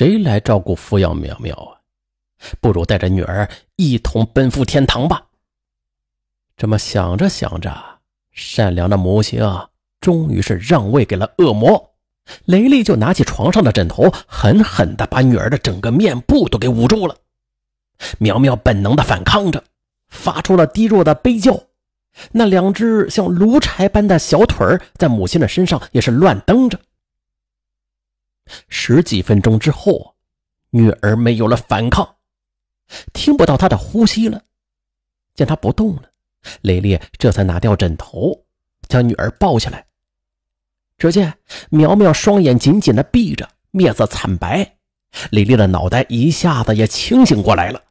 谁来照顾抚养苗苗啊？不如带着女儿一同奔赴天堂吧。这么想着想着，善良的母亲啊，终于是让位给了恶魔。雷利就拿起床上的枕头，狠狠地把女儿的整个面部都给捂住了。苗苗本能地反抗着，发出了低弱的悲叫。那两只像炉柴般的小腿在母亲的身上也是乱蹬着。十几分钟之后，女儿没有了反抗，听不到她的呼吸了。见她不动了，雷烈这才拿掉枕头，将女儿抱起来。只见苗苗双眼紧紧的闭着，面色惨白。雷烈的脑袋一下子也清醒过来了，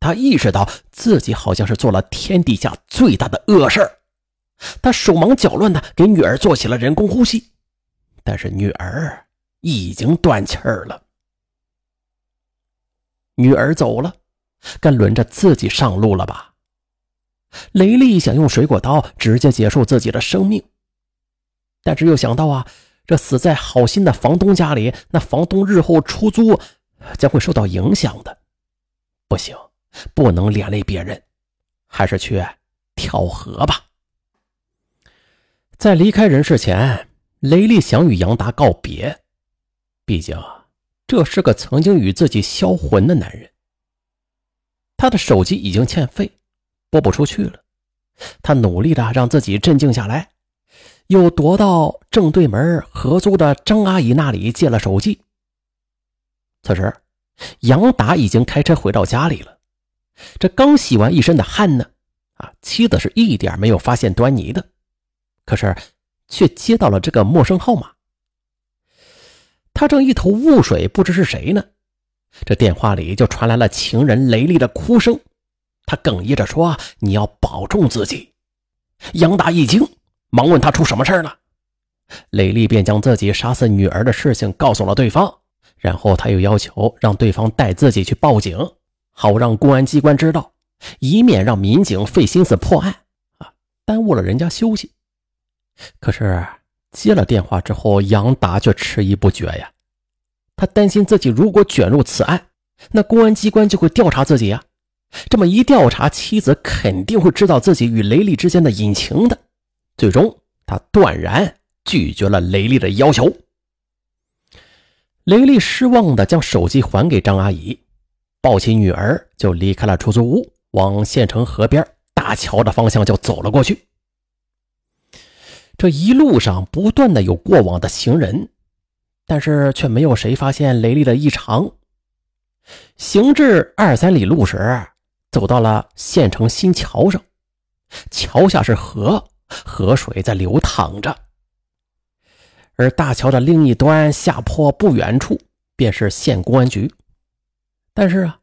他意识到自己好像是做了天底下最大的恶事他手忙脚乱的给女儿做起了人工呼吸，但是女儿。已经断气儿了，女儿走了，该轮着自己上路了吧？雷利想用水果刀直接结束自己的生命，但是又想到啊，这死在好心的房东家里，那房东日后出租将会受到影响的，不行，不能连累别人，还是去跳河吧。在离开人世前，雷利想与杨达告别。毕竟，这是个曾经与自己销魂的男人。他的手机已经欠费，拨不出去了。他努力的让自己镇静下来，又踱到正对门合租的张阿姨那里借了手机。此时，杨达已经开车回到家里了。这刚洗完一身的汗呢，啊，妻子是一点没有发现端倪的，可是却接到了这个陌生号码。他正一头雾水，不知是谁呢。这电话里就传来了情人雷利的哭声，他哽咽着说：“你要保重自己。”杨达一惊，忙问他出什么事了。雷利便将自己杀死女儿的事情告诉了对方，然后他又要求让对方带自己去报警，好让公安机关知道，以免让民警费心思破案，啊，耽误了人家休息。可是。接了电话之后，杨达却迟疑不决呀。他担心自己如果卷入此案，那公安机关就会调查自己呀。这么一调查，妻子肯定会知道自己与雷利之间的隐情的。最终，他断然拒绝了雷利的要求。雷利失望地将手机还给张阿姨，抱起女儿就离开了出租屋，往县城河边大桥的方向就走了过去。这一路上不断的有过往的行人，但是却没有谁发现雷利的异常。行至二三里路时，走到了县城新桥上，桥下是河，河水在流淌着。而大桥的另一端下坡不远处，便是县公安局。但是啊，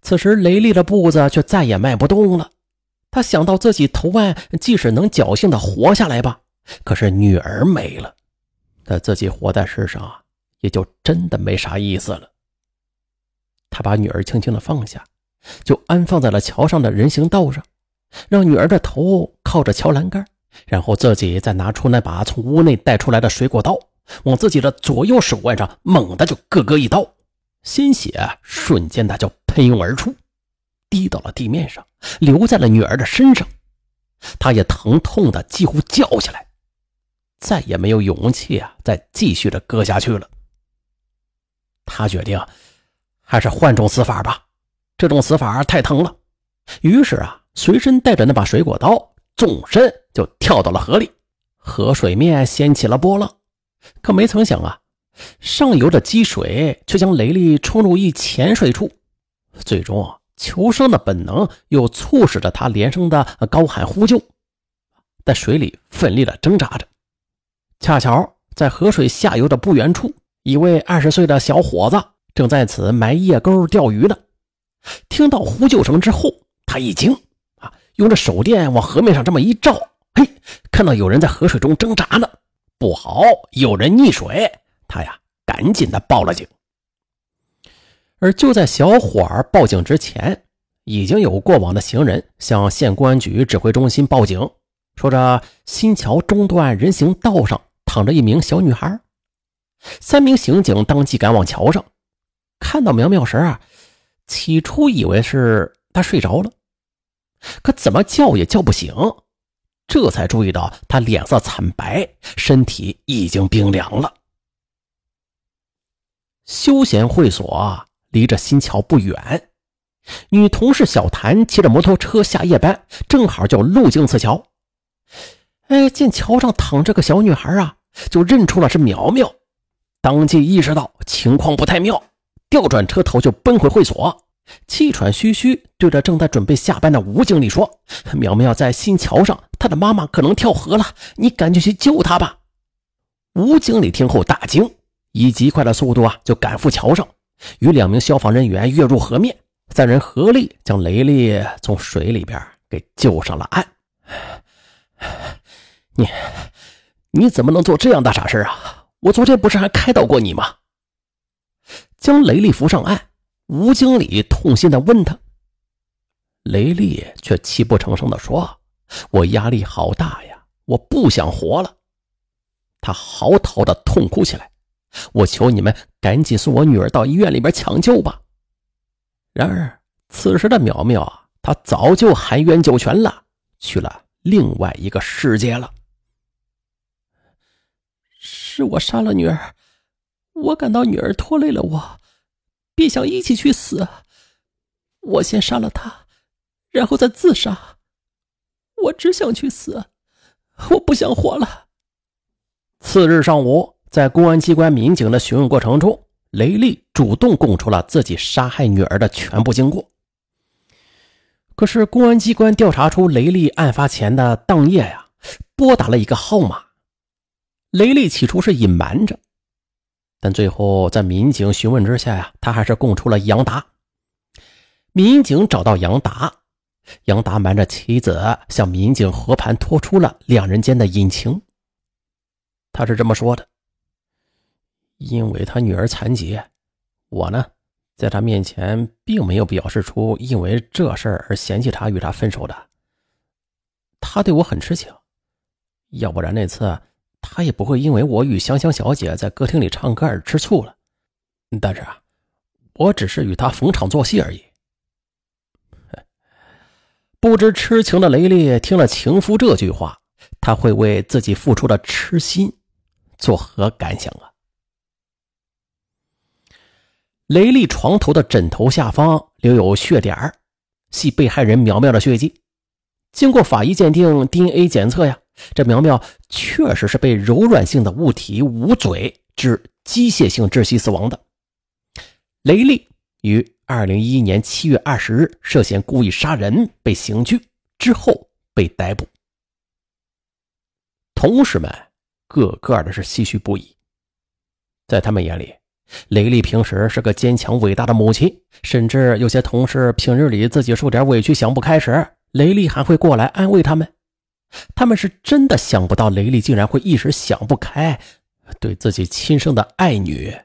此时雷利的步子却再也迈不动了。他想到自己投案，即使能侥幸的活下来吧。可是女儿没了，他自己活在世上啊，也就真的没啥意思了。他把女儿轻轻的放下，就安放在了桥上的人行道上，让女儿的头靠着桥栏杆，然后自己再拿出那把从屋内带出来的水果刀，往自己的左右手腕上猛地就各割一刀，鲜血瞬间的就喷涌而出，滴到了地面上，流在了女儿的身上，他也疼痛的几乎叫起来。再也没有勇气啊，再继续的割下去了。他决定，还是换种死法吧，这种死法太疼了。于是啊，随身带着那把水果刀，纵身就跳到了河里。河水面掀起了波浪，可没曾想啊，上游的积水却将雷利冲入一浅水处。最终啊，求生的本能又促使着他连声的高喊呼救，在水里奋力的挣扎着。恰巧在河水下游的不远处，一位二十岁的小伙子正在此埋叶钩钓鱼呢。听到呼救声之后，他一惊，啊，用着手电往河面上这么一照，嘿，看到有人在河水中挣扎呢，不好，有人溺水。他呀，赶紧的报了警。而就在小伙儿报警之前，已经有过往的行人向县公安局指挥中心报警，说着新桥中段人行道上。躺着一名小女孩，三名刑警当即赶往桥上，看到苗苗时啊，起初以为是她睡着了，可怎么叫也叫不醒，这才注意到她脸色惨白，身体已经冰凉了。休闲会所离着新桥不远，女同事小谭骑着摩托车下夜班，正好就路经此桥。哎，见桥上躺着个小女孩啊，就认出了是苗苗，当即意识到情况不太妙，调转车头就奔回会所，气喘吁吁对着正在准备下班的吴经理说：“苗苗在新桥上，她的妈妈可能跳河了，你赶紧去救她吧。”吴经理听后大惊。以极快的速度啊，就赶赴桥上，与两名消防人员跃入河面，三人合力将雷丽从水里边给救上了岸。你，你怎么能做这样大傻事啊？我昨天不是还开导过你吗？将雷丽扶上岸，吴经理痛心的问他。雷丽却泣不成声的说：“我压力好大呀，我不想活了。”他嚎啕的痛哭起来。我求你们赶紧送我女儿到医院里边抢救吧。然而此时的苗苗啊，她早就含冤九泉了，去了另外一个世界了。是我杀了女儿，我感到女儿拖累了我，便想一起去死。我先杀了她，然后再自杀。我只想去死，我不想活了。次日上午。在公安机关民警的询问过程中，雷丽主动供出了自己杀害女儿的全部经过。可是，公安机关调查出雷丽案发前的当夜呀，拨打了一个号码。雷利起初是隐瞒着，但最后在民警询问之下呀，他还是供出了杨达。民警找到杨达，杨达瞒着妻子向民警和盘托出了两人间的隐情。他是这么说的。因为他女儿残疾，我呢，在他面前并没有表示出因为这事儿而嫌弃他与他分手的。他对我很痴情，要不然那次他也不会因为我与香香小姐在歌厅里唱歌而吃醋了。但是啊，我只是与他逢场作戏而已。不知痴情的雷丽听了情夫这句话，他会为自己付出的痴心作何感想啊？雷丽床头的枕头下方留有血点儿，系被害人苗苗的血迹。经过法医鉴定、DNA 检测呀，这苗苗确实是被柔软性的物体捂嘴致机械性窒息死亡的。雷利于二零一一年七月二十日涉嫌故意杀人被刑拘之后被逮捕。同事们个个的是唏嘘不已，在他们眼里。雷丽平时是个坚强伟大的母亲，甚至有些同事平日里自己受点委屈想不开时，雷丽还会过来安慰他们。他们是真的想不到雷丽竟然会一时想不开，对自己亲生的爱女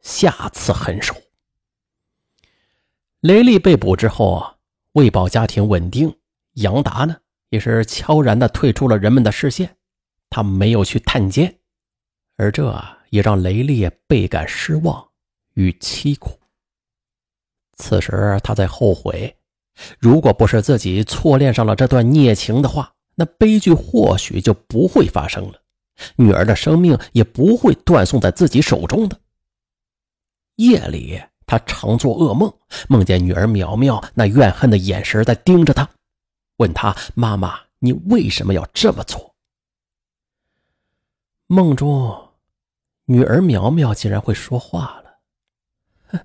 下此狠手。雷丽被捕之后啊，为保家庭稳定，杨达呢也是悄然的退出了人们的视线，他没有去探监，而这。也让雷利倍感失望与凄苦。此时他在后悔，如果不是自己错恋上了这段孽情的话，那悲剧或许就不会发生了，女儿的生命也不会断送在自己手中的。夜里，他常做噩梦，梦见女儿苗苗那怨恨的眼神在盯着他，问他：“妈妈，你为什么要这么做？”梦中。女儿苗苗竟然会说话了，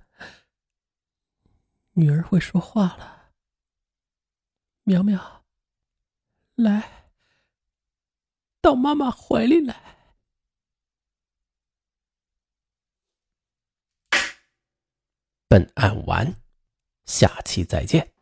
女儿会说话了。苗苗，来到妈妈怀里来。本案完，下期再见。